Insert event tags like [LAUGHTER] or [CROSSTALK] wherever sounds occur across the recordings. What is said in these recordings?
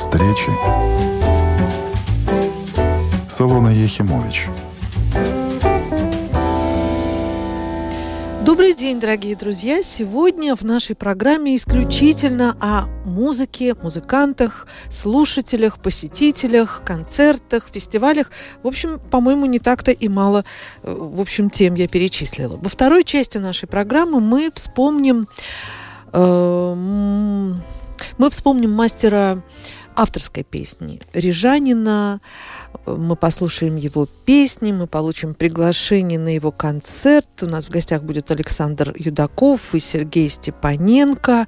встречи. Солона Ехимович. Добрый день, дорогие друзья! Сегодня в нашей программе исключительно о музыке, музыкантах, слушателях, посетителях, концертах, фестивалях. В общем, по-моему, не так-то и мало, э, в общем, тем я перечислила. Во второй части нашей программы мы вспомним э, мы вспомним мастера авторской песни Рижанина. Мы послушаем его песни, мы получим приглашение на его концерт. У нас в гостях будет Александр Юдаков и Сергей Степаненко.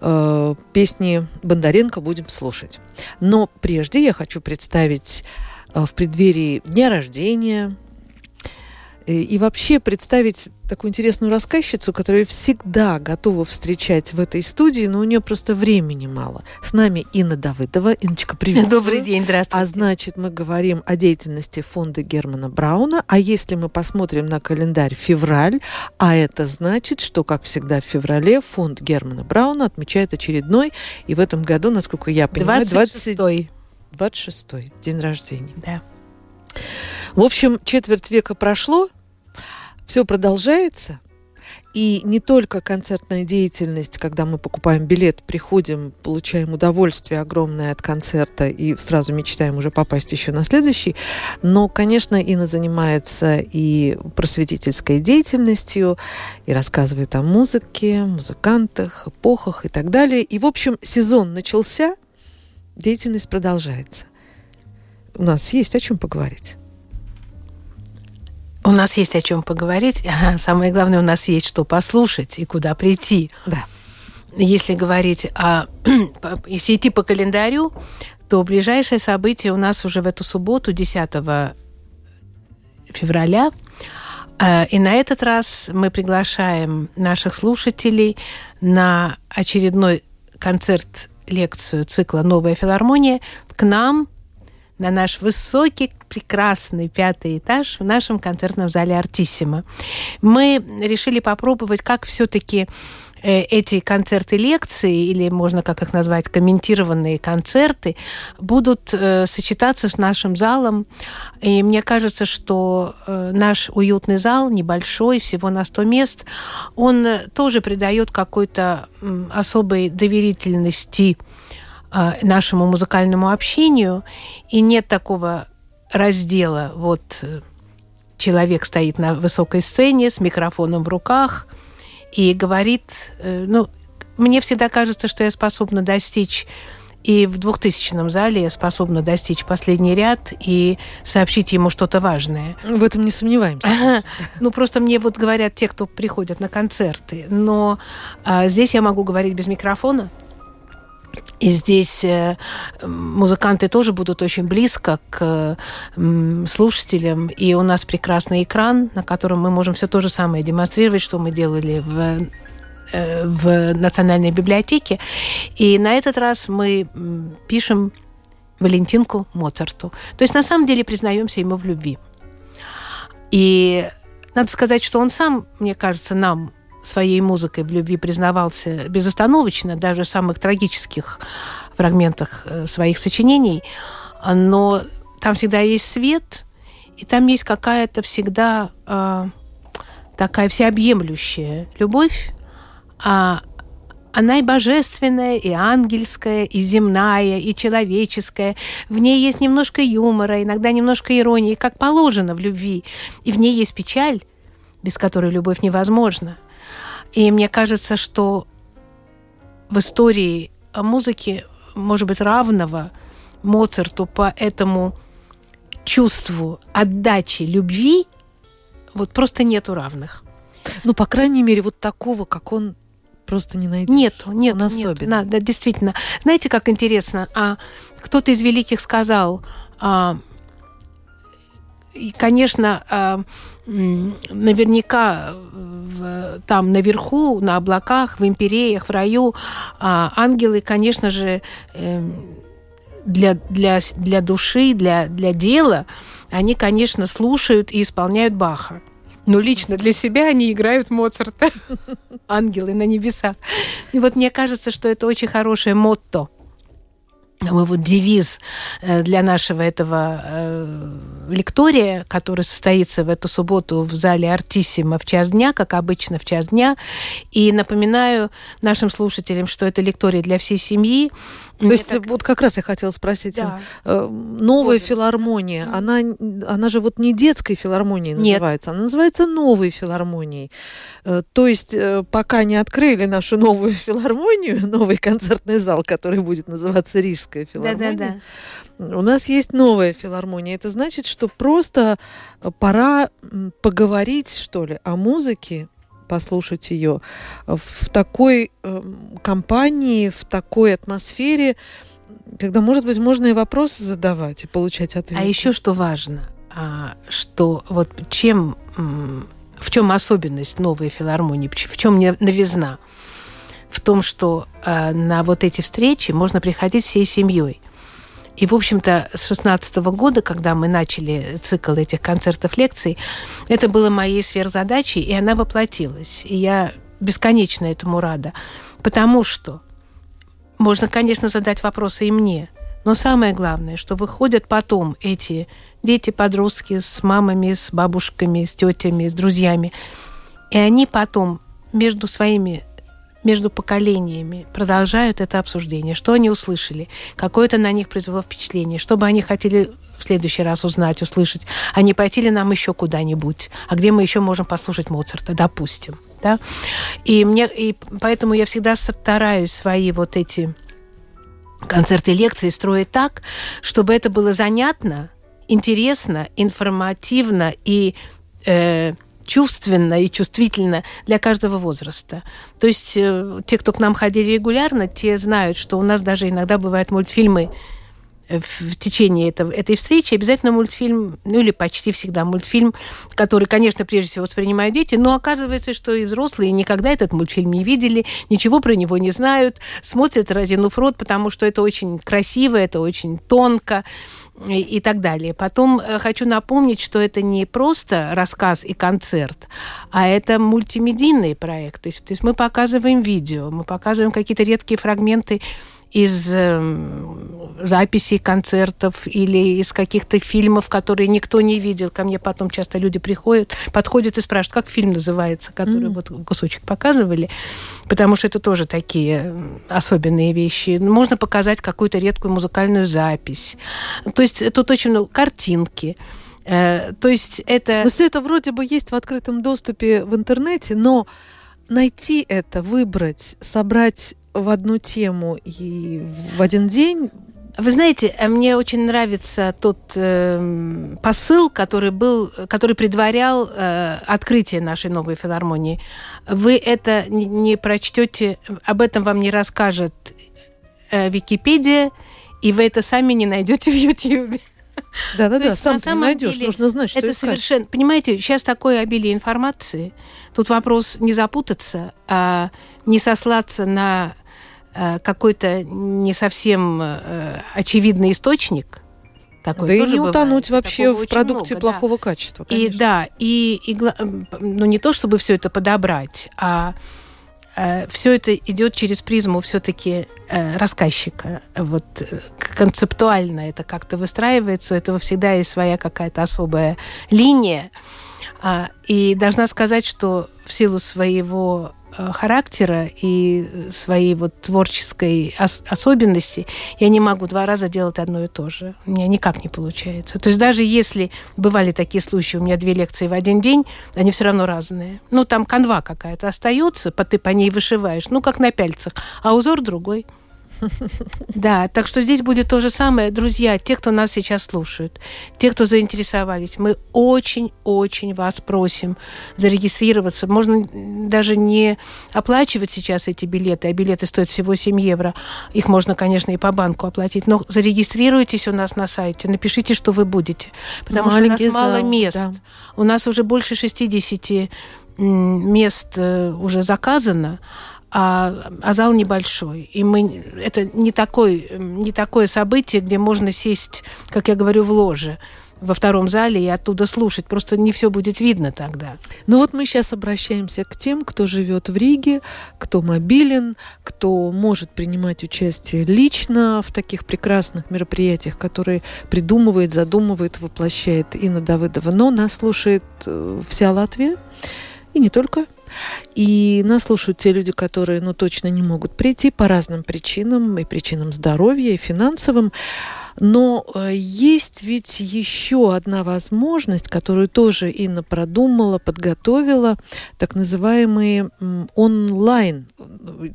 Э, песни Бондаренко будем слушать. Но прежде я хочу представить э, в преддверии дня рождения и вообще представить такую интересную рассказчицу, которую всегда готова встречать в этой студии, но у нее просто времени мало. С нами Инна Давыдова. Инночка, привет. Добрый день, здравствуйте. А значит, мы говорим о деятельности фонда Германа Брауна. А если мы посмотрим на календарь февраль, а это значит, что, как всегда, в феврале фонд Германа Брауна отмечает очередной, и в этом году, насколько я понимаю, 26-й. 26-й день рождения. Да. В общем, четверть века прошло, все продолжается. И не только концертная деятельность, когда мы покупаем билет, приходим, получаем удовольствие огромное от концерта и сразу мечтаем уже попасть еще на следующий, но, конечно, Инна занимается и просветительской деятельностью, и рассказывает о музыке, музыкантах, эпохах и так далее. И, в общем, сезон начался, деятельность продолжается. У нас есть о чем поговорить. У нас есть о чем поговорить. Ага, самое главное, у нас есть что послушать и куда прийти. Да. Если говорить о... [CLEARS THROAT] Если идти по календарю, то ближайшее событие у нас уже в эту субботу, 10 февраля. А, и на этот раз мы приглашаем наших слушателей на очередной концерт лекцию цикла «Новая филармония» к нам на наш высокий, прекрасный пятый этаж в нашем концертном зале «Артиссимо». Мы решили попробовать, как все-таки э, эти концерты лекции, или можно как их назвать, комментированные концерты, будут э, сочетаться с нашим залом. И мне кажется, что э, наш уютный зал, небольшой, всего на 100 мест, он тоже придает какой-то э, особой доверительности нашему музыкальному общению, и нет такого раздела, вот э, человек стоит на высокой сцене с микрофоном в руках и говорит, э, ну, мне всегда кажется, что я способна достичь и в 2000 зале я способна достичь последний ряд и сообщить ему что-то важное. В этом не сомневаемся. [LAUGHS] Ну, просто мне вот говорят те, кто приходят на концерты. Но а, здесь я могу говорить без микрофона. И здесь э, музыканты тоже будут очень близко к слушателям. И у нас прекрасный экран, на котором мы можем все то же самое демонстрировать, что мы делали в э, в Национальной библиотеке. И на этот раз мы пишем Валентинку Моцарту. То есть, на самом деле, признаемся ему в любви. И надо сказать, что он сам, мне кажется, нам своей музыкой в любви признавался безостановочно, даже в самых трагических фрагментах э, своих сочинений, но там всегда есть свет, и там есть какая-то всегда э, такая всеобъемлющая любовь, а она и божественная, и ангельская, и земная, и человеческая. В ней есть немножко юмора, иногда немножко иронии, как положено в любви. И в ней есть печаль, без которой любовь невозможна. И мне кажется, что в истории музыки, может быть, равного Моцарту по этому чувству отдачи любви вот просто нету равных. Ну, по крайней мере, вот такого, как он просто не найдешь. Нету, нет, он особенно. Нет, да, действительно. Знаете, как интересно? А, кто-то из великих сказал, а, и, конечно, а, наверняка в, там наверху, на облаках, в империях, в раю, а, ангелы, конечно же, э, для, для, для души, для, для дела, они, конечно, слушают и исполняют Баха. Но лично для себя они играют Моцарта. [LAUGHS] Ангелы на небесах. И вот мне кажется, что это очень хорошее мотто мы вот девиз э, для нашего этого э, лектория, который состоится в эту субботу в зале Артиссима в час дня, как обычно в час дня. И напоминаю нашим слушателям, что это лектория для всей семьи. То есть так... вот как раз я хотела спросить, да. Э, новая вот. филармония, mm. она, она же вот не детской филармонией называется, Нет. она называется новой филармонией. То есть пока не открыли нашу новую филармонию, [LAUGHS] новый концертный зал, который будет называться Рижская филармония. Да, да, да. У нас есть новая филармония. Это значит, что просто э, пора поговорить, что ли, о музыке, послушать ее в такой э, компании, в такой атмосфере, когда, может быть, можно и вопросы задавать и получать ответы. А еще что важно, а, что вот чем, в чем особенность новой филармонии, в чем новизна? в том, что э, на вот эти встречи можно приходить всей семьей. И, в общем-то, с 16 года, когда мы начали цикл этих концертов, лекций, это было моей сверхзадачей, и она воплотилась. И я бесконечно этому рада. Потому что можно, конечно, задать вопросы и мне, но самое главное, что выходят потом эти дети-подростки с мамами, с бабушками, с тетями, с друзьями, и они потом между своими между поколениями продолжают это обсуждение, что они услышали, какое это на них произвело впечатление, что бы они хотели в следующий раз узнать, услышать, а не пойти ли нам еще куда-нибудь, а где мы еще можем послушать Моцарта, допустим. Да? И, мне, и поэтому я всегда стараюсь свои вот эти концерты, лекции строить так, чтобы это было занятно, интересно, информативно и э, чувственно и чувствительно для каждого возраста. То есть э, те, кто к нам ходили регулярно, те знают, что у нас даже иногда бывают мультфильмы э, в течение этого, этой встречи. Обязательно мультфильм, ну или почти всегда мультфильм, который, конечно, прежде всего воспринимают дети, но оказывается, что и взрослые никогда этот мультфильм не видели, ничего про него не знают, смотрят разинув рот, потому что это очень красиво, это очень тонко и, так далее. Потом э, хочу напомнить, что это не просто рассказ и концерт, а это мультимедийный проект. То есть, то есть мы показываем видео, мы показываем какие-то редкие фрагменты из э, записей концертов или из каких-то фильмов, которые никто не видел. Ко мне потом часто люди приходят, подходят и спрашивают, как фильм называется, который mm. вот кусочек показывали, потому что это тоже такие особенные вещи. Можно показать какую-то редкую музыкальную запись. То есть тут очень много картинки. Э, то есть это... Но все это вроде бы есть в открытом доступе в интернете, но найти это, выбрать, собрать в одну тему и в один день вы знаете, э, мне очень нравится тот э, посыл, который был, который предварял э, открытие нашей новой филармонии. Вы это не прочтете, об этом вам не расскажет э, Википедия, и вы это сами не найдете в Ютьюбе. Да, да, да, сам ты найдешь, деле, нужно знать, что это искать. совершенно. Понимаете, сейчас такое обилие информации. Тут вопрос не запутаться, а не сослаться на какой-то не совсем э, очевидный источник. Такой да и не бывает. утонуть вообще Такого в продукте много, плохого да. качества. Конечно. И да, и, и ну не то чтобы все это подобрать, а э, все это идет через призму все-таки э, рассказчика. Вот э, концептуально это как-то выстраивается, у этого всегда есть своя какая-то особая линия. А, и должна сказать, что в силу своего Э, характера и своей вот творческой ос особенности я не могу два раза делать одно и то же. У меня никак не получается. То есть даже если бывали такие случаи, у меня две лекции в один день, они все равно разные. Ну, там канва какая-то остается, ты по ней вышиваешь, ну, как на пяльцах, а узор другой. Да, так что здесь будет то же самое. Друзья, те, кто нас сейчас слушают, те, кто заинтересовались, мы очень-очень вас просим зарегистрироваться. Можно даже не оплачивать сейчас эти билеты, а билеты стоят всего 7 евро. Их можно, конечно, и по банку оплатить, но зарегистрируйтесь у нас на сайте, напишите, что вы будете. Потому Маленький что у нас зал, мало мест. Да. У нас уже больше 60 мест э, уже заказано а, а зал небольшой. И мы, это не, такой, не такое событие, где можно сесть, как я говорю, в ложе. во втором зале и оттуда слушать. Просто не все будет видно тогда. Ну вот мы сейчас обращаемся к тем, кто живет в Риге, кто мобилен, кто может принимать участие лично в таких прекрасных мероприятиях, которые придумывает, задумывает, воплощает Инна Давыдова. Но нас слушает э, вся Латвия, и не только. И нас слушают те люди, которые, ну, точно не могут прийти по разным причинам, и причинам здоровья, и финансовым. Но э, есть ведь еще одна возможность, которую тоже Инна продумала, подготовила, так называемые онлайн,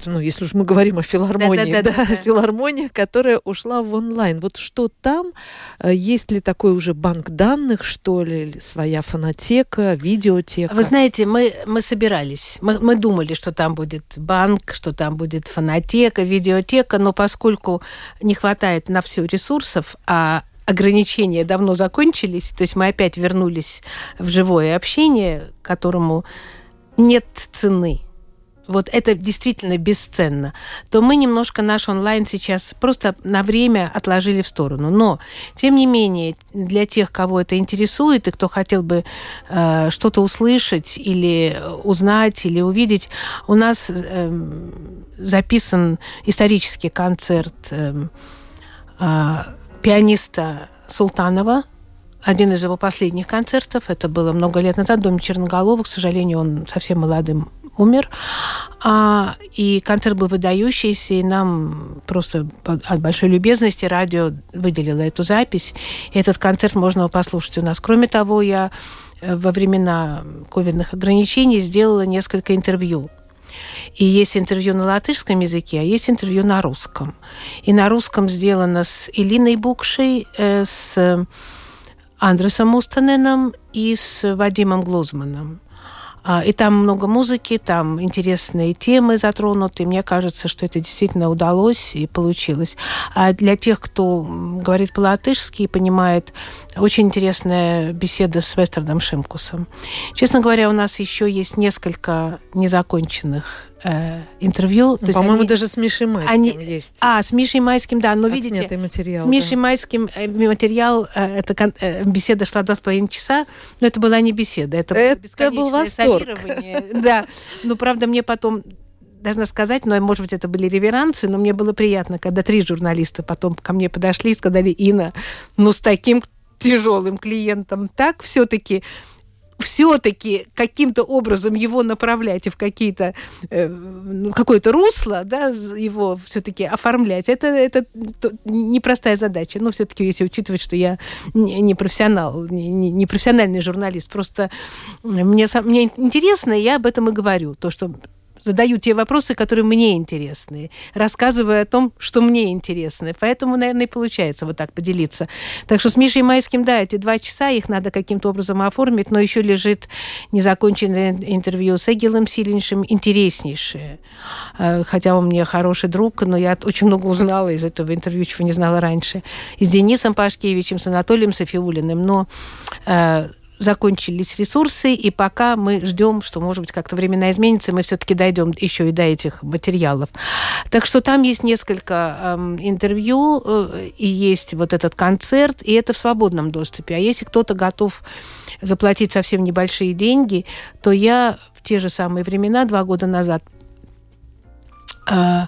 ну, если уж мы говорим о филармонии, да, да, да, да, филармония, которая ушла в онлайн. Вот что там? Э, есть ли такой уже банк данных, что ли, своя фонотека, видеотека? Вы знаете, мы, мы собирались, мы, мы думали, что там будет банк, что там будет фонотека, видеотека, но поскольку не хватает на все ресурсов, ресурсов, а ограничения давно закончились, то есть мы опять вернулись в живое общение, которому нет цены. Вот это действительно бесценно, то мы немножко наш онлайн сейчас просто на время отложили в сторону. Но, тем не менее, для тех, кого это интересует и кто хотел бы э, что-то услышать или узнать, или увидеть, у нас э, записан исторический концерт э, э, пианиста Султанова, один из его последних концертов, это было много лет назад, в Доме Черноголова, к сожалению, он совсем молодым умер. А, и концерт был выдающийся, и нам просто от большой любезности радио выделило эту запись. И этот концерт можно послушать у нас. Кроме того, я э, во времена ковидных ограничений сделала несколько интервью и есть интервью на латышском языке, а есть интервью на русском. И на русском сделано с Илиной Букшей, э, с Андресом Устаненом и с Вадимом Глузманом. А, и там много музыки, там интересные темы затронуты. Мне кажется, что это действительно удалось и получилось. А для тех, кто говорит по-латышски и понимает, очень интересная беседа с Вестердом Шимкусом. Честно говоря, у нас еще есть несколько незаконченных э, интервью. Ну, по-моему, они, даже с Мишей Майским они, есть. А, с Мишей Майским, да. Но видите, материал, с Мишей да. Майским э, материал, э, это э, беседа шла два с половиной часа, но это была не беседа, это, это был восторг. [LAUGHS] Да, но правда мне потом должна сказать, но, может быть, это были реверансы, но мне было приятно, когда три журналиста потом ко мне подошли и сказали, Инна, ну с таким тяжелым клиентом так все-таки все-таки каким-то образом его направлять в какие-то э, ну, какое-то русло, да, его все-таки оформлять, это, это непростая задача. Но все-таки, если учитывать, что я не профессионал, не, не профессиональный журналист, просто мне, мне интересно, и я об этом и говорю. То, что задаю те вопросы, которые мне интересны, рассказываю о том, что мне интересно. Поэтому, наверное, и получается вот так поделиться. Так что с Мишей Майским, да, эти два часа, их надо каким-то образом оформить, но еще лежит незаконченное интервью с Эгилом Сильнейшим, интереснейшее. Э, хотя он мне хороший друг, но я очень много узнала из этого интервью, чего не знала раньше. И с Денисом Пашкевичем, с Анатолием Софиулиным. Но э, закончились ресурсы, и пока мы ждем, что, может быть, как-то времена изменятся, мы все-таки дойдем еще и до этих материалов. Так что там есть несколько эм, интервью, э, и есть вот этот концерт, и это в свободном доступе. А если кто-то готов заплатить совсем небольшие деньги, то я в те же самые времена, два года назад, э,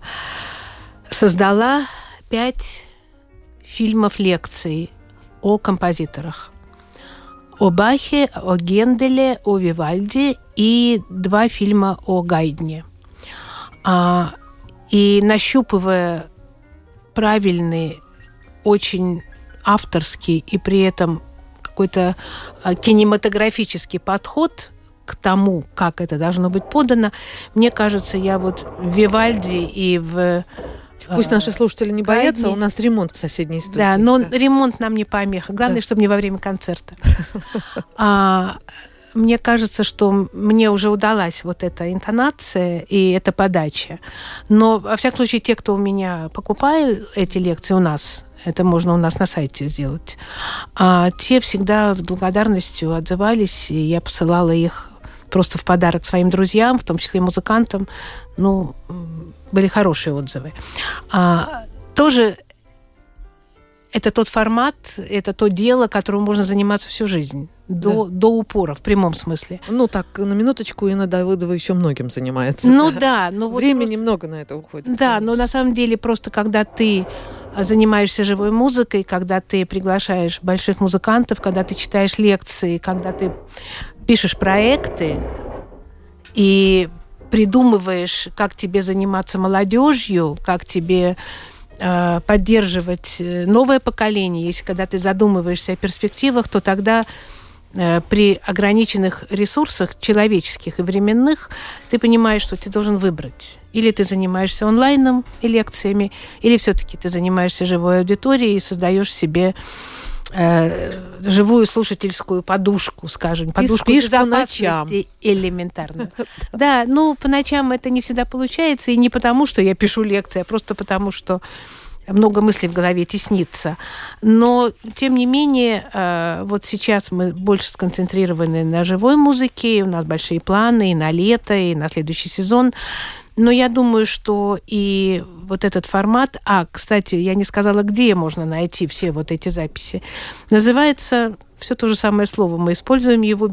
создала пять фильмов лекций о композиторах о Бахе, о Генделе, о Вивальди и два фильма о Гайдне. А, и нащупывая правильный, очень авторский и при этом какой-то а, кинематографический подход к тому, как это должно быть подано, мне кажется, я вот в Вивальди и в Пусть наши слушатели не боятся, у нас ремонт в соседней студии. Да, но да. ремонт нам не помеха. Главное, да. чтобы не во время концерта. [LAUGHS] А, мне кажется, что мне уже удалась вот эта интонация и эта подача. Но, во всяком случае, те, кто у меня покупает эти лекции у нас, это можно у нас на сайте сделать, а те всегда с благодарностью отзывались, и я посылала их просто в подарок своим друзьям, в том числе музыкантам. Ну, были хорошие отзывы. А, тоже это тот формат, это то дело, которым можно заниматься всю жизнь. До, да. до упора, в прямом смысле. Ну так, на минуточку Инна Давыдова еще многим занимается. Ну да. но вот Времени просто... много на это уходит. Да, конечно. но на самом деле просто когда ты занимаешься живой музыкой, когда ты приглашаешь больших музыкантов, когда ты читаешь лекции, когда ты пишешь проекты и придумываешь, как тебе заниматься молодежью, как тебе Э, поддерживать э, новое поколение, если когда ты задумываешься о перспективах, то тогда э, при ограниченных ресурсах человеческих и временных ты понимаешь, что ты должен выбрать. Или ты занимаешься онлайном и лекциями, или все-таки ты занимаешься живой аудиторией и создаешь себе э, живую слушательскую подушку, скажем, подушку и по ночам. элементарно. [LAUGHS] Да, ну, по ночам это не всегда получается, и не потому, что я пишу лекции, а просто потому, что много мыслей в голове теснится. Но, тем не менее, э, вот сейчас мы больше сконцентрированы на живой музыке, у нас большие планы и на лето, и на следующий сезон. Но я думаю, что и вот этот формат, а, кстати, я не сказала, где можно найти все вот эти записи, называется все то же самое слово. Мы используем его,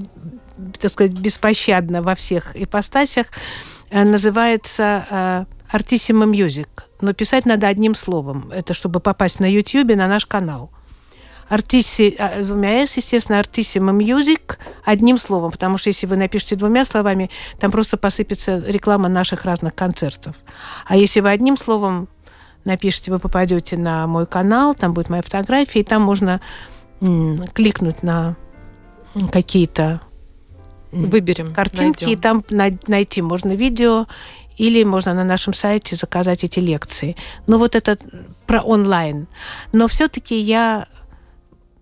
так сказать, беспощадно во всех ипостасях. Э, называется э, Music. Но писать надо одним словом. Это чтобы попасть на YouTube, на наш канал. Артиси, а, с двумя «с», естественно, Artissima Music одним словом, потому что если вы напишете двумя словами, там просто посыпется реклама наших разных концертов. А если вы одним словом напишите, вы попадете на мой канал, там будет моя фотография, и там можно кликнуть на какие-то Выберем, картинки, найдем. и там найти можно видео, или можно на нашем сайте заказать эти лекции. Но вот это про онлайн. Но все-таки я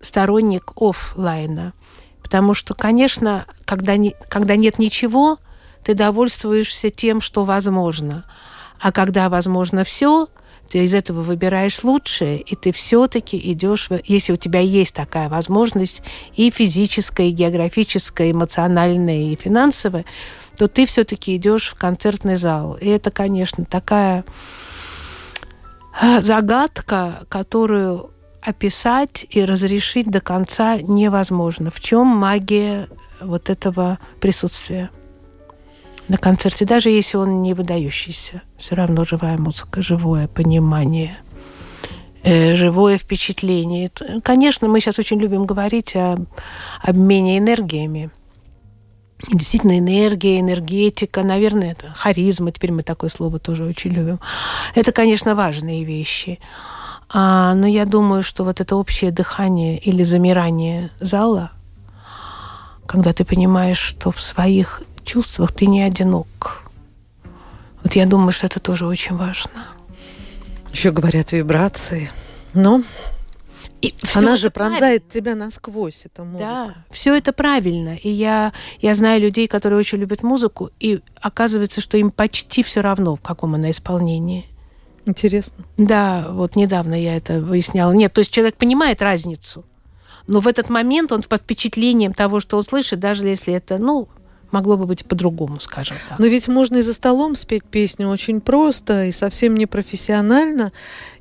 сторонник офлайна. Потому что, конечно, когда, не, когда нет ничего, ты довольствуешься тем, что возможно. А когда возможно все, ты из этого выбираешь лучшее, и ты все-таки идешь, если у тебя есть такая возможность, и физическая, и географическая, и эмоциональная, и финансовая, то ты все-таки идешь в концертный зал. И это, конечно, такая а, загадка, которую описать и разрешить до конца невозможно. В чем магия вот этого присутствия на концерте, даже если он не выдающийся, все равно живая музыка, живое понимание, э, живое впечатление. Конечно, мы сейчас очень любим говорить о обмене энергиями. Действительно, энергия, энергетика, наверное, это харизма, теперь мы такое слово тоже очень любим. Это, конечно, важные вещи. А, но я думаю, что вот это общее дыхание или замирание зала, когда ты понимаешь, что в своих чувствах ты не одинок. Вот я думаю, что это тоже очень важно. Еще говорят вибрации. Но и Она же пронзает правильно. тебя насквозь, эта музыка. Да, все это правильно. И я, я знаю людей, которые очень любят музыку, и оказывается, что им почти все равно, в каком она исполнении. Интересно. Да, вот недавно я это выясняла. Нет, то есть человек понимает разницу, но в этот момент он под впечатлением того, что он слышит, даже если это, ну, могло бы быть по-другому, скажем так. Но ведь можно и за столом спеть песню очень просто и совсем непрофессионально,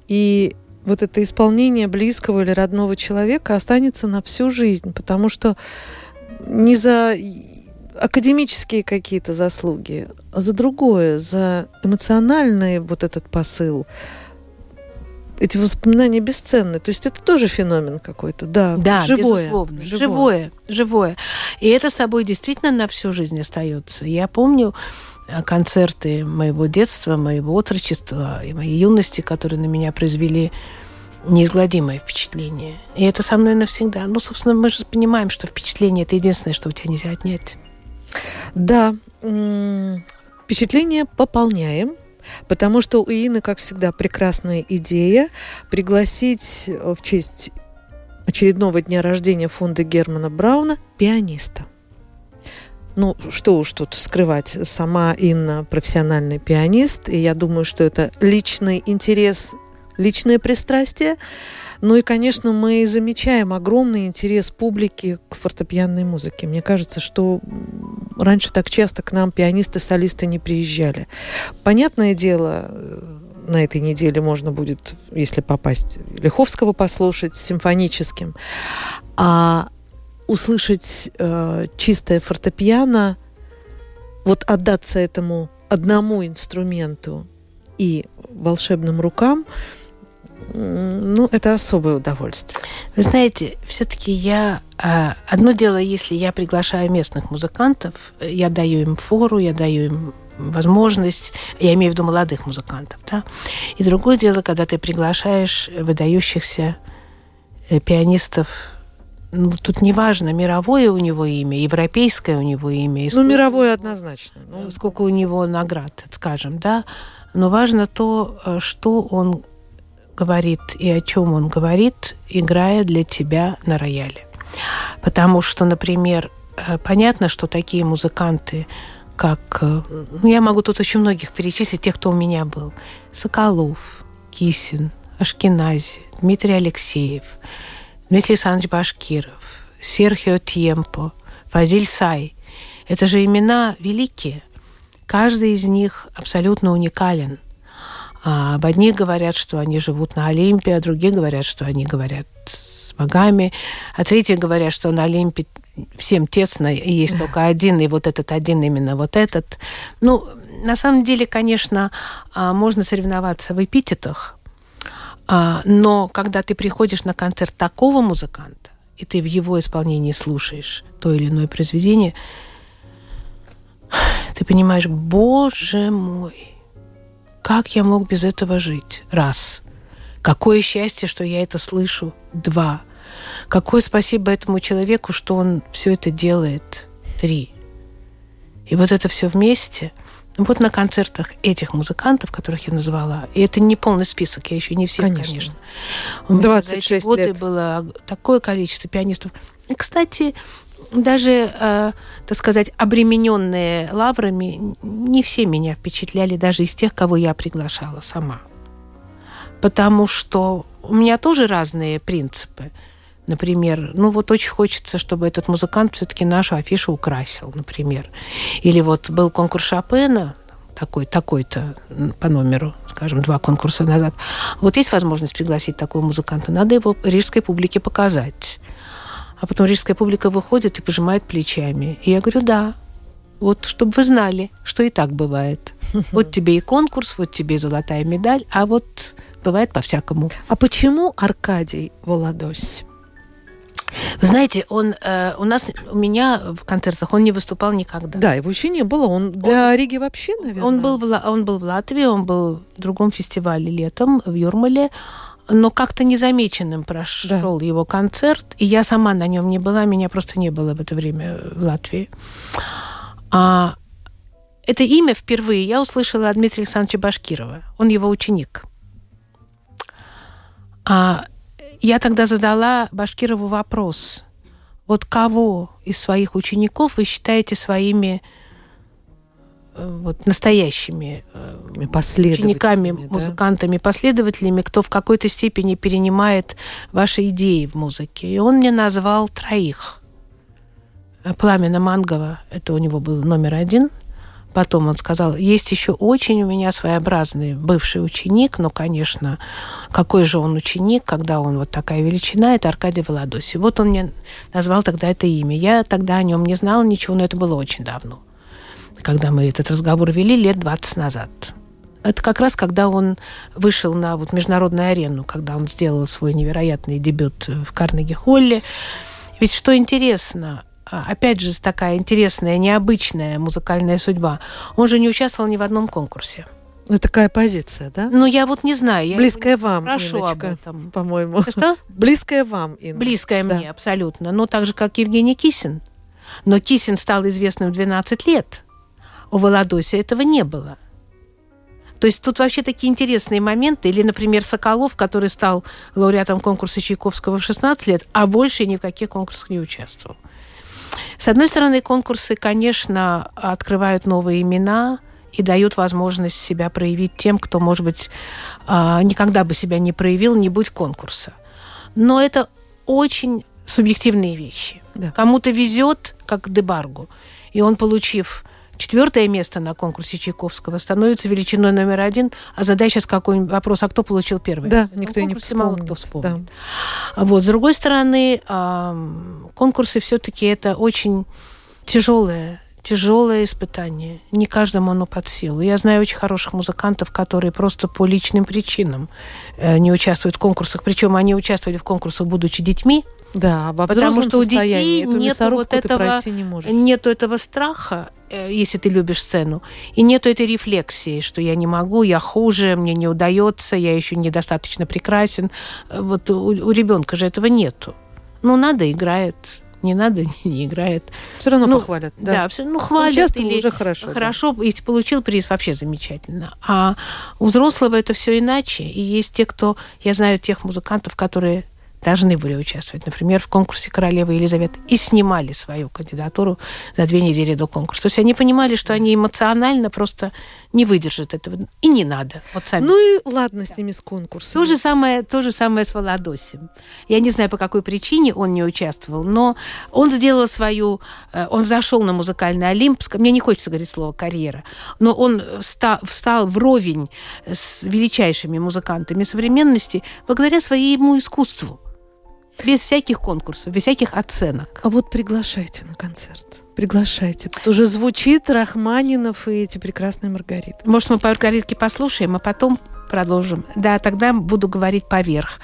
и вот это исполнение близкого или родного человека останется на всю жизнь, потому что не за академические какие-то заслуги, а за другое, за эмоциональный вот этот посыл. Эти воспоминания бесценны. То есть это тоже феномен какой-то, да. Да, живое, безусловно. Живое. живое, живое. И это с тобой действительно на всю жизнь остается. Я помню э, концерты моего детства, моего отрочества и моей юности, которые на меня произвели неизгладимое впечатление. И это со мной навсегда. Ну, собственно, мы же понимаем, что впечатление – это единственное, что у тебя нельзя отнять. Да, впечатление пополняем. Потому что у Ины, как всегда, прекрасная идея пригласить в честь очередного дня рождения фонда Германа Брауна пианиста. Ну, что уж тут скрывать, сама Инна профессиональный пианист, и я думаю, что это личный интерес, личное пристрастие. Ну и, конечно, мы замечаем огромный интерес публики к фортепианной музыке. Мне кажется, что раньше так часто к нам пианисты-солисты не приезжали. Понятное дело, на этой неделе можно будет, если попасть, Лиховского послушать симфоническим. А услышать э, чистое фортепиано, вот отдаться этому одному инструменту и волшебным рукам, ну, это особое удовольствие. Вы знаете, все-таки я... А, одно дело, если я приглашаю местных музыкантов, я даю им фору, я даю им возможность, я имею в виду молодых музыкантов, да. И другое дело, когда ты приглашаешь выдающихся э, пианистов ну, тут неважно, мировое у него имя, европейское у него имя. Ну, мировое однозначно. Ну, сколько у него наград, скажем, да. Но важно то, э, что он говорит и о чем он говорит, играя для тебя на рояле. Потому что, например, э, понятно, что такие музыканты, как... Э, ну, я могу тут очень многих перечислить, тех, кто у меня был. Соколов, Кисин, Ашкенази, Дмитрий Алексеев, Дмитрий Александрович Башкиров, Серхио Тьемпо, Фазиль Сай. Это же имена великие. Каждый из них абсолютно уникален. А об одних говорят, что они живут на Олимпе, а другие говорят, что они говорят с богами, а третьи говорят, что на Олимпе всем тесно, и есть только [LAUGHS] один, и вот этот один именно вот этот. Ну, на самом деле, конечно, а, можно соревноваться в эпитетах, а, но когда ты приходишь на концерт такого музыканта, и ты в его исполнении слушаешь то или иное произведение, [SIGHS] ты понимаешь, боже мой, как я мог без этого жить? Раз. Какое счастье, что я это слышу. Два. Какое спасибо этому человеку, что он все это делает. Три. И вот это все вместе. Вот на концертах этих музыкантов, которых я назвала, и это не полный список, я еще не всех, конечно. конечно. У меня 26 за эти годы лет. было такое количество пианистов. И, кстати, даже, э, так сказать, обремененные лаврами, не все меня впечатляли, даже из тех, кого я приглашала сама. Потому что у меня тоже разные принципы. Например, ну вот очень хочется, чтобы этот музыкант все-таки нашу афишу украсил, например. Или вот был конкурс Шопена, такой, такой-то по номеру, скажем, два конкурса назад. Вот есть возможность пригласить такого музыканта, надо его рижской публике показать. А потом рижская публика выходит и пожимает плечами. И я говорю, да, вот чтобы вы знали, что и так бывает. [LAUGHS] Вот тебе и конкурс, вот тебе и золотая медаль, а вот бывает по-всякому. А почему Аркадий Володось? Вы знаете, он э, у нас, у меня в концертах он не выступал никогда. Да, его еще не было. Он для он, Риги вообще, наверное. Он был, в, он был в Латвии, он был в другом фестивале летом в Юрмале но как-то незамеченным прошел да. его концерт, и я сама на нем не была, меня просто не было в это время в Латвии. А это имя впервые я услышала от Дмитрия Александровича Башкирова. Он его ученик. А я тогда задала Башкирову вопрос. Вот кого из своих учеников вы считаете своими вот, настоящими э, учениками, да? музыкантами, последователями, кто в какой-то степени перенимает ваши идеи в музыке. И он мне назвал троих. Пламена Мангова, это у него был номер один. Потом он сказал, есть еще очень у меня своеобразный бывший ученик, но, конечно, какой же он ученик, когда он вот такая величина, это Аркадий Володоси. Вот он мне назвал тогда это имя. Я тогда о нем не знала ничего, но это было очень давно когда мы этот разговор вели лет 20 назад. Это как раз когда он вышел на вот международную арену, когда он сделал свой невероятный дебют в Карнеги-Холле. Ведь что интересно, а, опять же, такая интересная, необычная музыкальная судьба. Он же не участвовал ни в одном конкурсе. Ну, такая позиция, да? Ну, я вот не знаю. Я Близкая вам, Прошу Инночка, об этом. По-моему. Что? [LAUGHS] Близкая вам, Инна. Близкая да. мне, абсолютно. Но так же, как Евгений Кисин. Но Кисин стал известным в 12 лет. У Володося этого не было. То есть тут вообще такие интересные моменты. Или, например, Соколов, который стал лауреатом конкурса Чайковского в 16 лет, а больше ни в каких конкурсах не участвовал. С одной стороны, конкурсы, конечно, открывают новые имена и дают возможность себя проявить тем, кто, может быть, а, никогда бы себя не проявил, не будь конкурса. Но это очень субъективные вещи. Да. Кому-то везет, как Дебаргу, и он, получив четвертое место на конкурсе Чайковского становится величиной номер один, а задай сейчас какой-нибудь вопрос, а кто получил первый? Да, никто и не вспомнит. мало кто вспомнит. Да. Вот, с другой стороны, конкурсы все-таки это очень тяжелое тяжелое испытание. Не каждому оно под силу. Я знаю очень хороших музыкантов, которые просто по личным причинам э, не участвуют в конкурсах. Причем они участвовали в конкурсах, будучи детьми. Да, потому что у детей нет вот этого, не нету этого страха, если ты любишь сцену, и нету этой рефлексии, что я не могу, я хуже, мне не удается, я еще недостаточно прекрасен. Э, вот у, у ребенка же этого нету. Ну, надо, играет не надо, [LAUGHS] не играет. Все равно ну, похвалят. Да, да все, ну хвалят. или уже хорошо. Хорошо, да. если получил приз, вообще замечательно. А у взрослого это все иначе. И есть те, кто, я знаю тех музыкантов, которые должны были участвовать, например, в конкурсе королевы Елизаветы, и снимали свою кандидатуру за две недели до конкурса. То есть они понимали, что они эмоционально просто не выдержат этого. И не надо. Вот сами. Ну и ладно с ними с конкурсом. То же самое, то же самое с Володосем. Я не знаю, по какой причине он не участвовал, но он сделал свою... Э, он зашел на музыкальный Олимп. Мне не хочется говорить слово «карьера», но он встал, встал вровень с величайшими музыкантами современности благодаря своему искусству. Без всяких конкурсов, без всяких оценок. А вот приглашайте на концерт. Приглашайте. Тут уже звучит Рахманинов и эти прекрасные Маргариты. Может, мы по Маргаритке послушаем, а потом продолжим. Да, тогда буду говорить поверх.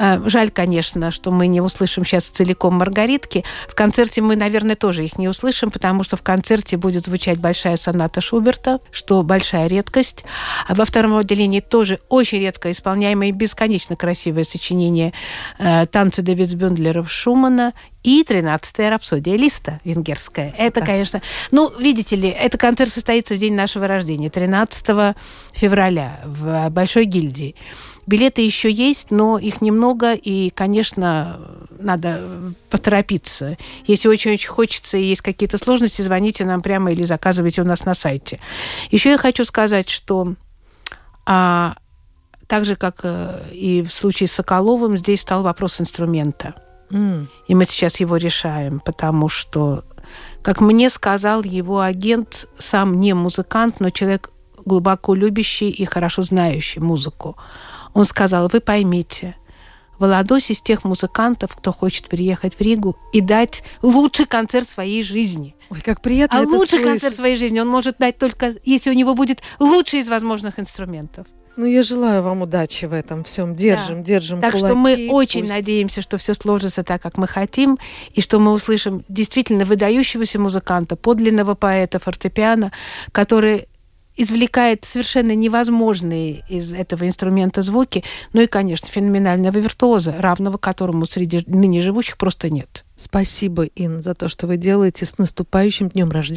Э, жаль, конечно, что мы не услышим сейчас целиком Маргаритки. В концерте мы, наверное, тоже их не услышим, потому что в концерте будет звучать большая соната Шуберта, что большая редкость. А во втором отделении тоже очень редко исполняемое и бесконечно красивое сочинение э, танцы Давидсбюндлеров Шумана и 13-я рапсодия Листа венгерская. Красота. Это, конечно... Ну, видите ли, этот концерт состоится в день нашего рождения, 13 февраля в Большой гильдии. Билеты еще есть, но их немного, и, конечно, надо поторопиться. Если очень-очень хочется и есть какие-то сложности, звоните нам прямо или заказывайте у нас на сайте. Еще я хочу сказать, что а, так же, как э, и в случае с Соколовым, здесь стал вопрос инструмента – и мы сейчас его решаем, потому что, как мне сказал его агент, сам не музыкант, но человек глубоко любящий и хорошо знающий музыку. Он сказал, вы поймите, Володос из тех музыкантов, кто хочет приехать в Ригу и дать лучший концерт своей жизни. Ой, как приятно А это лучший слышать. концерт своей жизни он может дать только, если у него будет лучший из возможных инструментов. Ну, я желаю вам удачи в этом всем. Держим, да. держим Так кулаки, что мы очень пусть... надеемся, что все сложится так, как мы хотим, и что мы услышим действительно выдающегося музыканта, подлинного поэта фортепиано, который извлекает совершенно невозможные из этого инструмента звуки, ну и, конечно, феноменального виртуоза, равного которому среди ныне живущих просто нет. Спасибо, Ин, за то, что вы делаете с наступающим днем рождения.